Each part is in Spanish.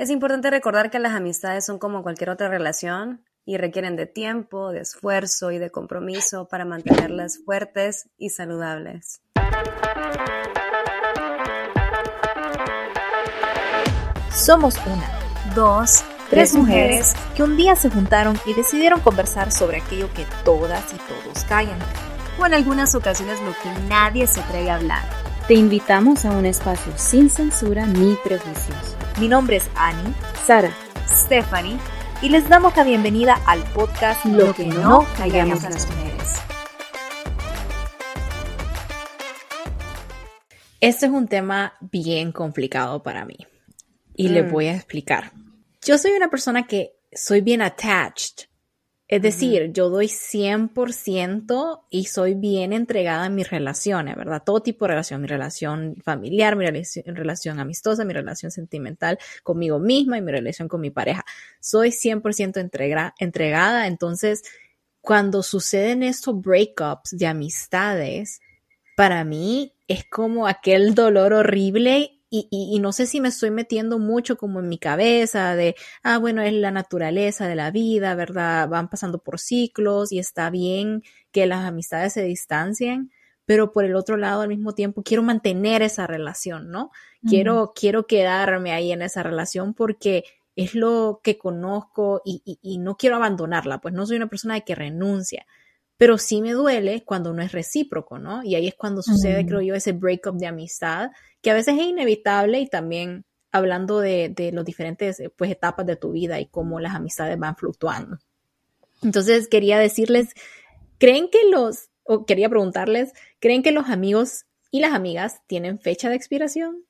Es importante recordar que las amistades son como cualquier otra relación y requieren de tiempo, de esfuerzo y de compromiso para mantenerlas fuertes y saludables. Somos una, dos, tres mujeres que un día se juntaron y decidieron conversar sobre aquello que todas y todos callan. O en algunas ocasiones lo que nadie se atreve a hablar. Te invitamos a un espacio sin censura ni prejuicios. Mi nombre es Annie, Sara, Stephanie y les damos la bienvenida al podcast Lo, que, no callamos las mujeres. Este es un tema bien complicado para mí y le les mm. voy a explicar. Yo soy una persona que soy bien attached. Es decir, yo doy 100% y soy bien entregada a mis relaciones, ¿verdad? Todo tipo de relación, mi relación familiar, mi relación, amistosa, mi relación sentimental conmigo misma y mi relación con mi pareja. Soy 100% entregada, entonces cuando suceden estos breakups de amistades, para mí es como aquel dolor horrible y, no sé si me estoy metiendo mucho como en mi cabeza de, ah, bueno, es la naturaleza de la vida, ¿verdad? Van pasando por ciclos y está bien que las amistades se distancien, pero por el otro lado, al mismo tiempo, quiero mantener esa relación, ¿no? Quiero, quiero quedarme ahí en esa relación porque es lo que conozco y, y, no quiero abandonarla, pues no soy una persona de que renuncia pero sí me duele cuando no es recíproco, ¿no? Y ahí es cuando sucede, creo yo, ese breakup de amistad, que a veces es inevitable y también hablando de, de los diferentes pues, etapas de tu vida y cómo las amistades van fluctuando. Entonces quería decirles, ¿creen que los, o quería preguntarles, ¿creen que los amigos y las amigas tienen fecha de expiración?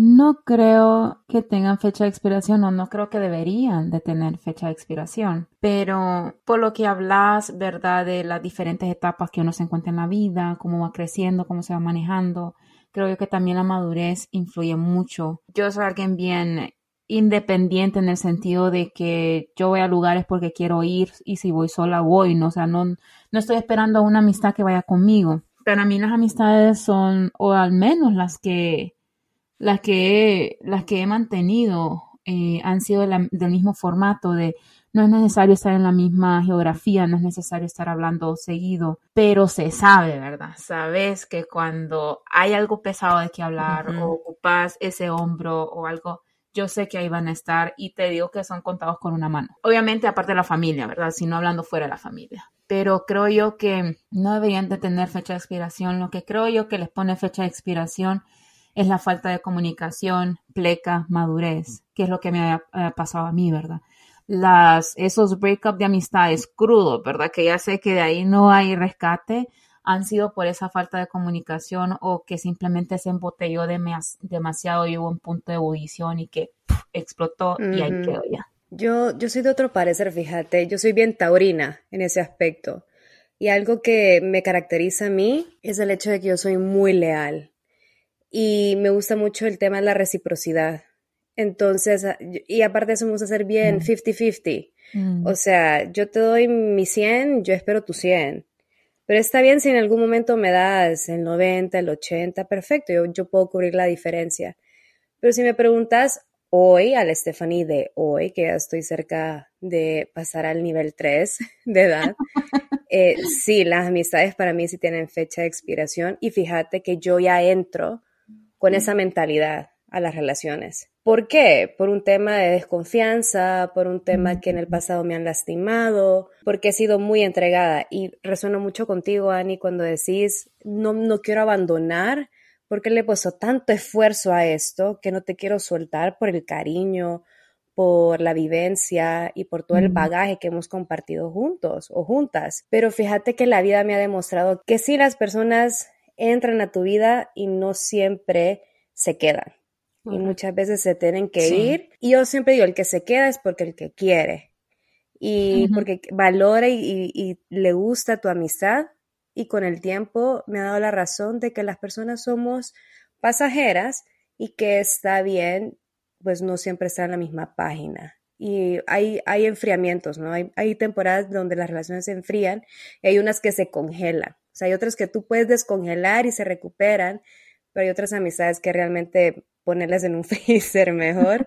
No creo que tengan fecha de expiración o no creo que deberían de tener fecha de expiración. Pero por lo que hablas, ¿verdad? De las diferentes etapas que uno se encuentra en la vida, cómo va creciendo, cómo se va manejando, creo yo que también la madurez influye mucho. Yo soy alguien bien independiente en el sentido de que yo voy a lugares porque quiero ir y si voy sola voy, ¿no? O sea, no, no estoy esperando a una amistad que vaya conmigo. Para mí las amistades son, o al menos las que las que he, las que he mantenido eh, han sido del mismo formato de no es necesario estar en la misma geografía, no es necesario estar hablando seguido, pero se sabe, ¿verdad? Sabes que cuando hay algo pesado de que hablar o ocupas ese hombro o algo, yo sé que ahí van a estar y te digo que son contados con una mano. Obviamente aparte de la familia, ¿verdad? Sino hablando fuera de la familia. Pero creo yo que no deberían de tener fecha de expiración. Lo que creo yo que les pone fecha de expiración es la falta de comunicación, pleca, madurez, que es lo que me ha, pasado a mí, ¿verdad? Las, esos breakups de amistades crudos, ¿verdad? Que ya sé que de ahí no hay rescate, han sido por esa falta de comunicación o que simplemente se embotelló demasiado y hubo un punto de ebullición y que explotó y ahí quedó ya. Yo, yo soy de otro parecer, fíjate, yo soy bien taurina en ese aspecto. Y algo que me caracteriza a mí es el hecho de que yo soy muy leal y me gusta mucho el tema de la reciprocidad. Entonces, ah, y aparte eso me gusta hacer bien 50-50. Mm. O sea, yo te doy mi 100, yo espero tu 100. Pero está bien si en algún momento me das el 90, el 80, perfecto, yo, yo puedo cubrir la diferencia. Pero si me preguntas hoy, al Stephanie de hoy, que ya estoy cerca de pasar al nivel 3 de edad, eh, sí, las amistades para mí sí tienen fecha de expiración y fíjate que yo ya entro con esa mentalidad a las relaciones. ¿Por qué? Por un tema de desconfianza, por un tema que en el pasado me han lastimado, porque he sido muy entregada y resueno mucho contigo, Ani, cuando decís, no, no quiero abandonar, porque le he puesto tanto esfuerzo a esto que no te quiero soltar por el cariño, por la vivencia y por todo el bagaje que hemos compartido juntos o juntas. Pero fíjate que la vida me ha demostrado que si las personas entran a tu vida y no siempre se quedan. Y muchas veces se tienen que ir. Y yo siempre digo, el que se queda es porque el que quiere. Y porque valora y, le gusta tu amistad. Y con el tiempo me ha dado la razón de que las personas somos pasajeras y que está bien, pues no siempre estar en la misma página. Y hay, hay enfriamientos, ¿no? Hay, hay temporadas donde las relaciones se enfrían y hay unas que se congelan sea, hay otras que tú puedes descongelar y se recuperan, pero hay otras amistades que realmente ponerlas en un freezer mejor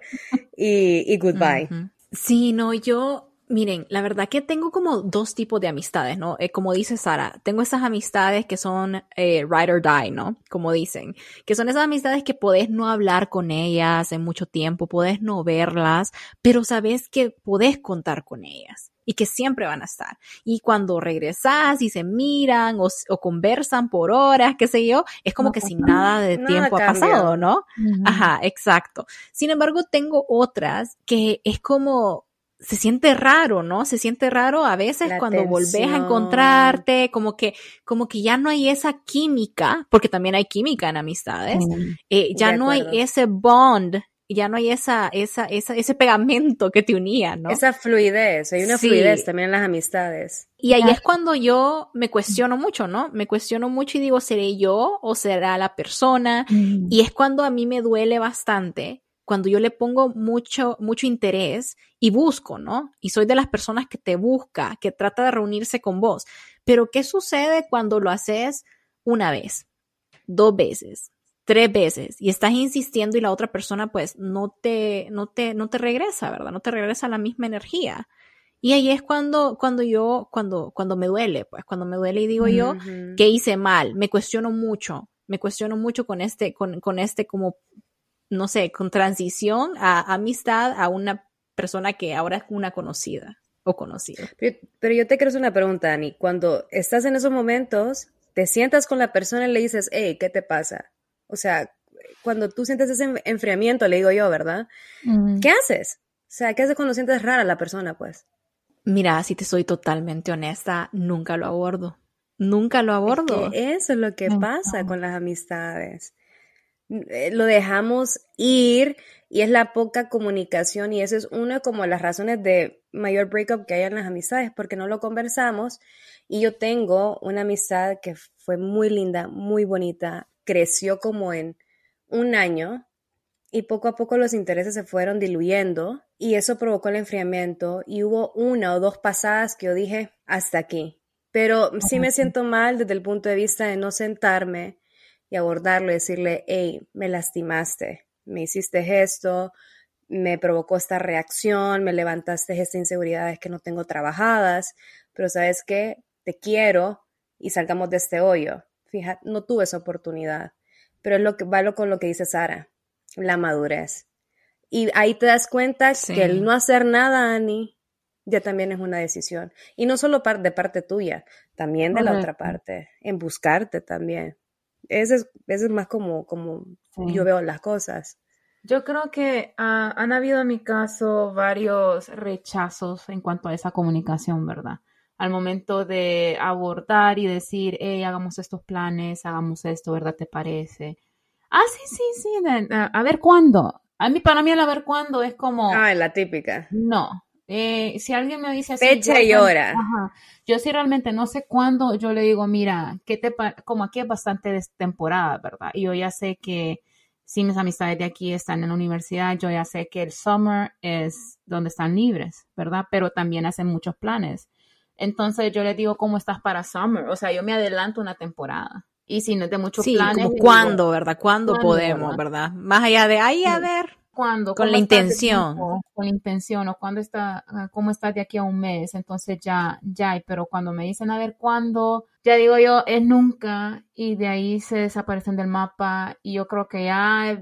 y, goodbye. Sí, no, yo Miren, la verdad que tengo como dos tipos de amistades, ¿no? Eh, como dice Sara, tengo esas amistades que son eh, ride or die, ¿no? Como dicen, que son esas amistades que podés no hablar con ellas en mucho tiempo, podés no verlas, pero sabes que podés contar con ellas y que siempre van a estar. Y cuando regresas y se miran o, conversan por horas, qué sé yo, es como que sin nada de tiempo ha pasado, ¿no? Ajá, exacto. Sin embargo, tengo otras que es como se siente raro, ¿no? Se siente raro a veces cuando volvés a encontrarte, como que, como que ya no hay esa química, porque también hay química en amistades, eh, ya no hay ese bond, ya no hay esa, esa, esa, ese pegamento que te unía, ¿no? Esa fluidez, hay una fluidez también en las amistades. Y ahí es cuando yo me cuestiono mucho, ¿no? Me cuestiono mucho y digo, ¿seré yo o será la persona? Y es cuando a mí me duele bastante cuando yo le pongo mucho, mucho interés y busco, ¿no? Y soy de las personas que te busca, que trata de reunirse con vos. Pero ¿qué sucede cuando lo haces una vez, dos veces, tres veces y estás insistiendo y la otra persona pues no te, no te, no te regresa, ¿verdad? No te regresa la misma energía. Y ahí es cuando, cuando yo, cuando, cuando me duele, pues cuando me duele y digo yo que hice mal, me cuestiono mucho, me cuestiono mucho con este, con, con este como no sé, con transición a amistad a una persona que ahora es una conocida o conocido. Pero, yo te quiero hacer una pregunta, Ani. Cuando estás en esos momentos, te sientas con la persona y le dices, hey, ¿qué te pasa? O sea, cuando tú sientes ese enfriamiento, le digo yo, ¿verdad? ¿Qué haces? O sea, ¿qué haces cuando sientes rara a la persona, pues? Mira, si te soy totalmente honesta, nunca lo abordo. Nunca lo abordo. eso es lo que pasa con las amistades. Eh, lo dejamos ir y es la poca comunicación y eso es una como las razones de mayor breakup que hay en las amistades porque no lo conversamos y yo tengo una amistad que fue muy linda, muy bonita, creció como en un año y poco a poco los intereses se fueron diluyendo y eso provocó el enfriamiento y hubo una o dos pasadas que yo dije hasta aquí. Pero sí me siento mal desde el punto de vista de no sentarme y abordarlo y decirle, hey, me lastimaste, me hiciste esto, me provocó esta reacción, me levantaste estas inseguridades que no tengo trabajadas, pero sabes qué, te quiero y salgamos de este hoyo. Fíjate, no tuve esa oportunidad, pero es lo que valo con lo que dice Sara, la madurez. Y ahí te das cuenta que el no hacer nada, Ani, ya también es una decisión. Y no solo de parte tuya, también de la otra parte, en buscarte también. Ese es, es más como, como yo veo las cosas. Yo creo que ah, han habido en mi caso varios rechazos en cuanto a esa comunicación, ¿verdad? Al momento de abordar y decir, hey, hagamos estos planes, hagamos esto, ¿verdad? ¿Te parece? Ah, sí, sí, sí, a ver cuándo. A mí, para mí, el a ver cuándo es como. Ah, la típica. No, eh, si alguien me dice así, fecha y hora. yo sí realmente no sé cuándo, yo le digo, mira, ¿qué te como aquí es bastante temporada, ¿verdad? Y yo ya sé que si mis amistades de aquí están en la universidad, yo ya sé que el summer es donde están libres, ¿verdad? Pero también hacen muchos planes. Entonces yo les digo, ¿cómo estás para summer? O sea, yo me adelanto una temporada. Y si no es de muchos sí, planes. Como cuándo, ¿verdad? ¿Cuándo, podemos, ¿verdad? Más allá de ahí, a ver cuándo. Con la intención. con la intención o cuándo está, ah, cómo estás de aquí a un mes. Entonces ya, ya, pero cuando me dicen a ver cuándo, ya digo yo, es nunca y de ahí se desaparecen del mapa y yo creo que ya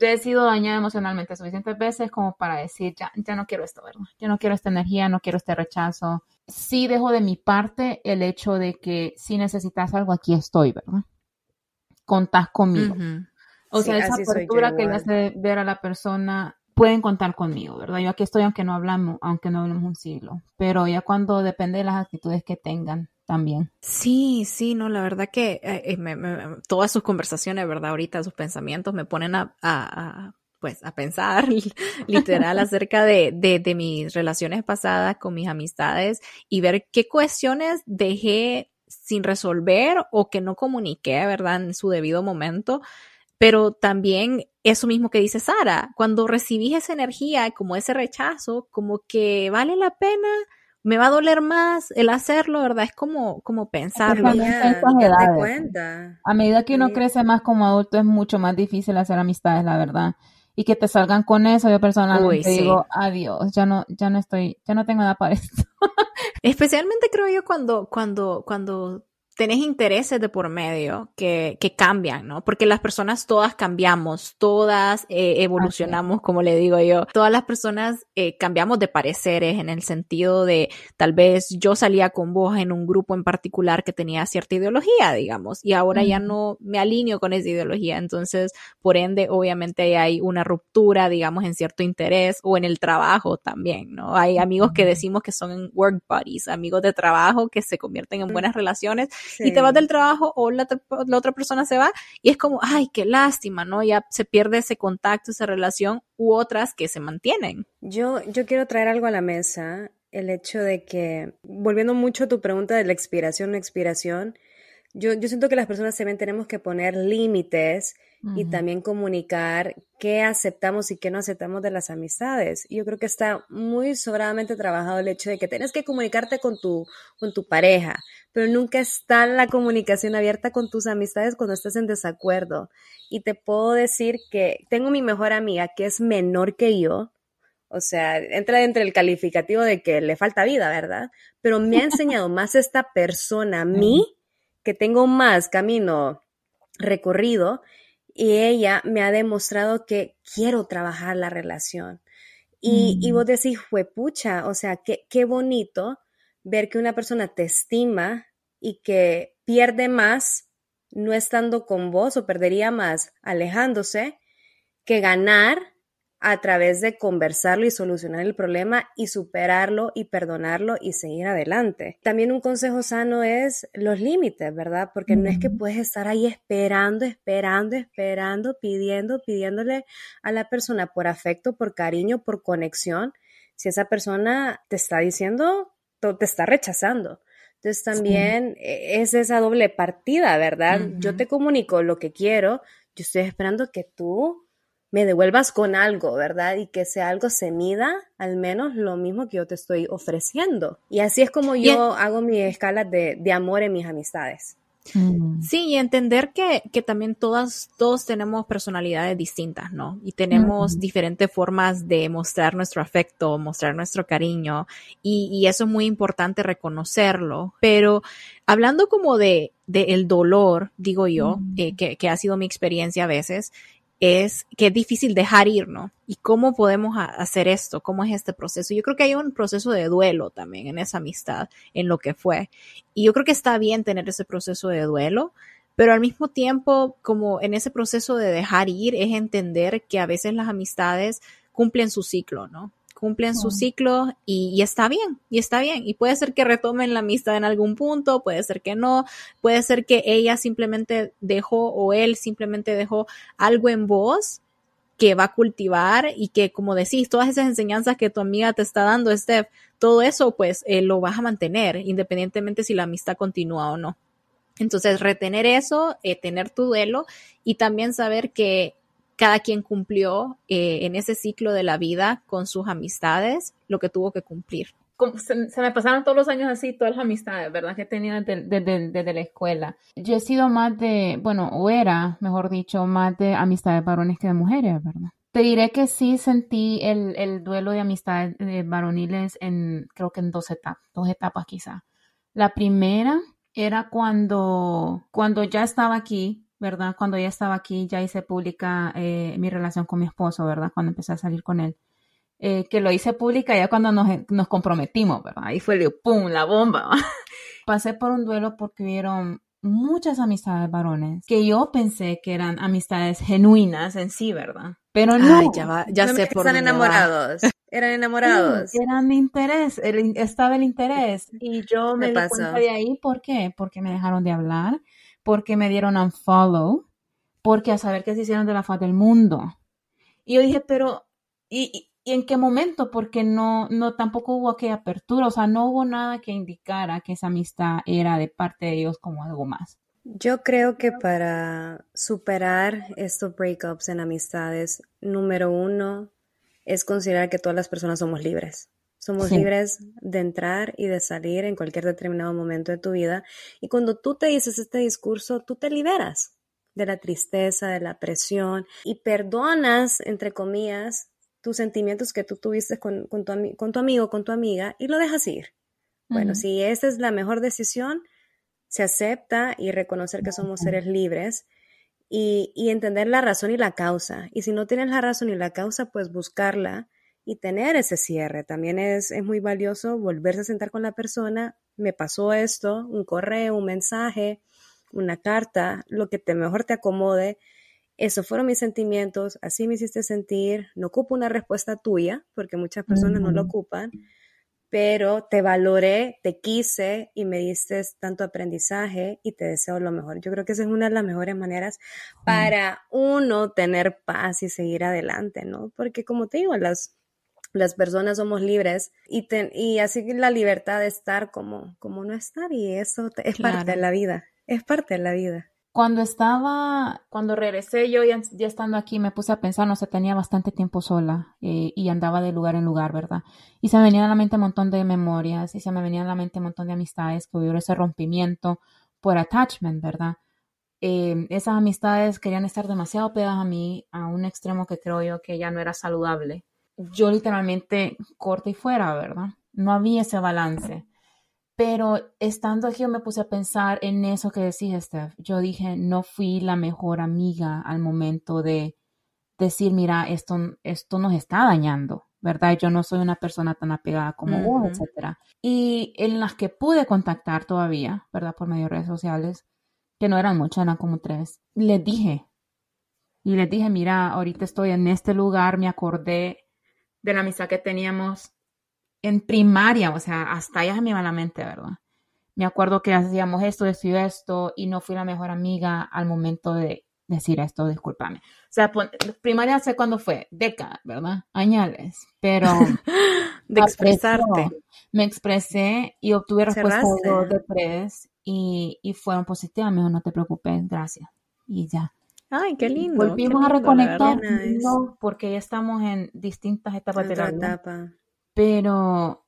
he sido dañada emocionalmente suficientes veces como para decir, ya, ya no quiero esto, ¿verdad? Ya no quiero esta energía, no quiero este rechazo. Sí dejo de mi parte el hecho de que si necesitas algo, aquí estoy, ¿verdad? Contás conmigo. O sea, esa apertura que le hace ver a la persona, pueden contar conmigo, ¿verdad? Yo aquí estoy aunque no hablamos, aunque no hablemos un siglo, pero ya cuando depende de las actitudes que tengan también. Sí, sí, no, la verdad que eh, eh, todas sus conversaciones, ¿verdad? Ahorita sus pensamientos me ponen a, pues a pensar literal acerca de, de, de, mis relaciones pasadas con mis amistades y ver qué cuestiones dejé sin resolver o que no comuniqué, ¿verdad? En su debido momento pero también eso mismo que dice Sara, cuando recibís esa energía, como ese rechazo, como que vale la pena me va a doler más el hacerlo, ¿verdad? Es como, como pensarlo. A medida que uno crece más como adulto es mucho más difícil hacer amistades, la verdad. Y que te salgan con eso, yo personalmente digo, adiós, ya no, ya no estoy, ya no tengo nada para esto. Especialmente creo yo cuando, cuando, cuando tenés intereses de por medio que, que, cambian, ¿no? Porque las personas todas cambiamos, todas eh, evolucionamos, como le digo yo, todas las personas eh, cambiamos de pareceres en el sentido de tal vez yo salía con vos en un grupo en particular que tenía cierta ideología, digamos, y ahora ya no me alineo con esa ideología, entonces, por ende, obviamente hay una ruptura, digamos, en cierto interés o en el trabajo también, ¿no? Hay amigos que decimos que son work buddies, amigos de trabajo que se convierten en buenas relaciones y te vas del trabajo o la, otra persona se va y es como, ay, qué lástima, ¿no? Ya se pierde ese contacto, esa relación u otras que se mantienen. Yo, yo quiero traer algo a la mesa, el hecho de que, volviendo mucho a tu pregunta de la expiración o expiración, yo, yo siento que las personas también tenemos que poner límites y también comunicar qué aceptamos y qué no aceptamos de las amistades. Yo creo que está muy sobradamente trabajado el hecho de que tienes que comunicarte con tu, con tu pareja, pero nunca está la comunicación abierta con tus amistades cuando estás en desacuerdo. Y te puedo decir que tengo mi mejor amiga que es menor que yo, o sea, entra dentro del calificativo de que le falta vida, ¿verdad? Pero me ha enseñado más esta persona a mí, que tengo más camino recorrido, y ella me ha demostrado que quiero trabajar la relación. Y, y vos decís, pucha, o sea, qué, qué bonito ver que una persona te estima y que pierde más no estando con vos o perdería más alejándose que ganar a través de conversarlo y solucionar el problema y superarlo y perdonarlo y seguir adelante. También un consejo sano es los límites, ¿verdad? Porque no es que puedes estar ahí esperando, esperando, esperando, pidiendo, pidiéndole a la persona por afecto, por cariño, por conexión, si esa persona te está diciendo, te está rechazando. Entonces también e, es esa doble partida, ¿verdad? Yo te comunico lo que quiero, yo estoy esperando que tú me devuelvas con algo, ¿verdad? Y que sea algo se mida al menos lo mismo que yo te estoy ofreciendo. Y así es como yo hago mi escala de, de, amor en mis amistades. Mm. Sí, y entender que, que, también todas, todos tenemos personalidades distintas, ¿no? Y tenemos diferentes formas de mostrar nuestro afecto, mostrar nuestro cariño, y, y eso es muy importante reconocerlo. Pero hablando como de, de el dolor, digo yo, eh, que, que, ha sido mi experiencia a veces, es que es difícil dejar ir, ¿no? ¿Y cómo podemos hacer esto? ¿Cómo es este proceso? Yo creo que hay un proceso de duelo también en esa amistad, en lo que fue. Y yo creo que está bien tener ese proceso de duelo, pero al mismo tiempo, como en ese proceso de dejar ir, es entender que a veces las amistades cumplen su ciclo, ¿no? Cumplen su ciclo y, está bien, y está bien. Y puede ser que retomen la amistad en algún punto, puede ser que no, puede ser que ella simplemente dejó o él simplemente dejó algo en vos que va a cultivar y que, como decís, todas esas enseñanzas que tu amiga te está dando, Steph, todo eso, pues eh, lo vas a mantener, independientemente si la amistad continúa o no. Entonces, retener eso, eh, tener tu duelo y también saber que cada quien cumplió eh, en ese ciclo de la vida con sus amistades lo que tuvo que cumplir. Se, me pasaron todos los años así, todas las amistades, ¿verdad? Que he tenido desde, la escuela. Yo he sido más de, bueno, o era, mejor dicho, más de amistades varones que de mujeres, ¿verdad? Te diré que sí sentí el, duelo de amistades eh, varoniles en, creo que en dos etapas, dos etapas quizá. La primera era cuando, cuando ya estaba aquí, ¿verdad? Cuando ella estaba aquí, ya hice pública eh, mi relación con mi esposo, ¿verdad? Cuando empecé a salir con él. Eh, que lo hice pública ya cuando nos, nos comprometimos, ¿verdad? Ahí fue el ¡pum! la bomba. Pasé por un duelo porque hubieron muchas amistades varones que yo pensé que eran amistades genuinas en sí, ¿verdad? Pero no. Ay, ya, ya sé por Están enamorados. Eran enamorados. eran de interés, estaba el interés. Y yo me, me di cuenta de ahí, ¿por qué? Porque me dejaron de hablar, porque me dieron un follow, porque a saber qué se hicieron de la faz del mundo. Y yo dije, pero, ¿y, en qué momento? Porque no, no, tampoco hubo aquella apertura, o sea, no hubo nada que indicara que esa amistad era de parte de ellos como algo más. Yo creo que para superar estos breakups en amistades, número uno es considerar que todas las personas somos libres. Somos libres de entrar y de salir en cualquier determinado momento de tu vida. Y cuando tú te dices este discurso, tú te liberas de la tristeza, de la presión y perdonas, entre comillas, tus sentimientos que tú tuviste con, tu, con tu amigo, con tu amiga y lo dejas ir. Bueno, si esa es la mejor decisión, se acepta y reconocer que somos seres libres y, y, entender la razón y la causa. Y si no tienes la razón y la causa, pues buscarla y tener ese cierre. También es, es muy valioso volverse a sentar con la persona. Me pasó esto, un correo, un mensaje, una carta, lo que te mejor te acomode. Esos fueron mis sentimientos, así me hiciste sentir. No ocupo una respuesta tuya, porque muchas personas no lo ocupan pero te valoré, te quise y me diste tanto aprendizaje y te deseo lo mejor. Yo creo que esa es una de las mejores maneras para uno tener paz y seguir adelante, ¿no? Porque como te digo, las, las personas somos libres y, y así la libertad de estar como, como no estar y eso es parte de la vida, es parte de la vida. Cuando estaba, cuando regresé yo ya, estando aquí, me puse a pensar, no sé, tenía bastante tiempo sola eh, y andaba de lugar en lugar, ¿verdad? Y se me venían a la mente un montón de memorias y se me venían a la mente un montón de amistades que hubo ese rompimiento por attachment, ¿verdad? Eh, esas amistades querían estar demasiado pegadas a mí a un extremo que creo yo que ya no era saludable. Yo literalmente corta y fuera, ¿verdad? No había ese balance. Pero estando aquí yo me puse a pensar en eso que decís, Steph. Yo dije, no fui la mejor amiga al momento de decir, mira, esto, esto nos está dañando, ¿verdad? Yo no soy una persona tan apegada como vos, etcétera. Y en las que pude contactar todavía, ¿verdad? Por medio de redes sociales, que no eran muchas, eran como tres, les dije. Y les dije, mira, ahorita estoy en este lugar, me acordé de la amistad que teníamos en primaria, o sea, hasta allá se me iba la mente, ¿verdad? Me acuerdo que hacíamos esto, y esto, y no fui la mejor amiga al momento de decir esto, discúlpame. O sea, primaria sé cuándo fue, décadas, ¿verdad? Añales, pero... de expresarte. Me expresé y obtuve respuesta de tres y, y fueron positivas, me dijo, no te preocupes, gracias. Y ya. Ay, qué lindo. Volvimos a reconectar porque ya estamos en distintas etapas de la vida pero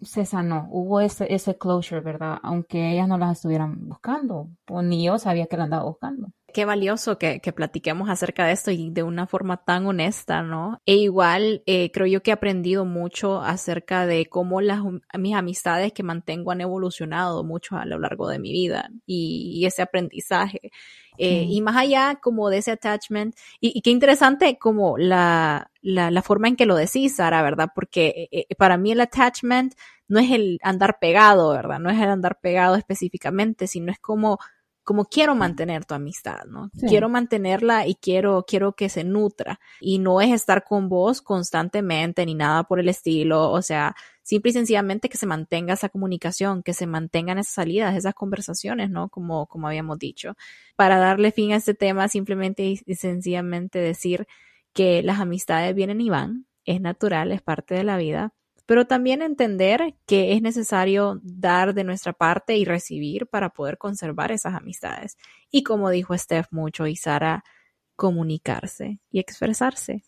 se sanó, hubo ese, ese closure, ¿verdad? Aunque ellas no las estuvieran buscando, pues ni yo sabía que la andaba buscando. Qué valioso que, que, platiquemos acerca de esto y de una forma tan honesta, ¿no? E igual eh, creo yo que he aprendido mucho acerca de cómo las, mis amistades que mantengo han evolucionado mucho a lo largo de mi vida y, y ese aprendizaje. Eh, y más allá como de ese attachment, y, qué interesante como la, la, la, forma en que lo decís, Sara, ¿verdad? Porque eh, eh, para mí el attachment no es el andar pegado, ¿verdad? No es el andar pegado específicamente, sino es como como quiero mantener tu amistad, ¿no? Quiero mantenerla y quiero, quiero que se nutra. Y no es estar con vos constantemente ni nada por el estilo. O sea, simple y sencillamente que se mantenga esa comunicación, que se mantengan esas salidas, esas conversaciones, ¿no? Como, como habíamos dicho. Para darle fin a este tema, simplemente y sencillamente decir que las amistades vienen y van, es natural, es parte de la vida pero también entender que es necesario dar de nuestra parte y recibir para poder conservar esas amistades. Y como dijo Steph mucho y Sara, comunicarse y expresarse.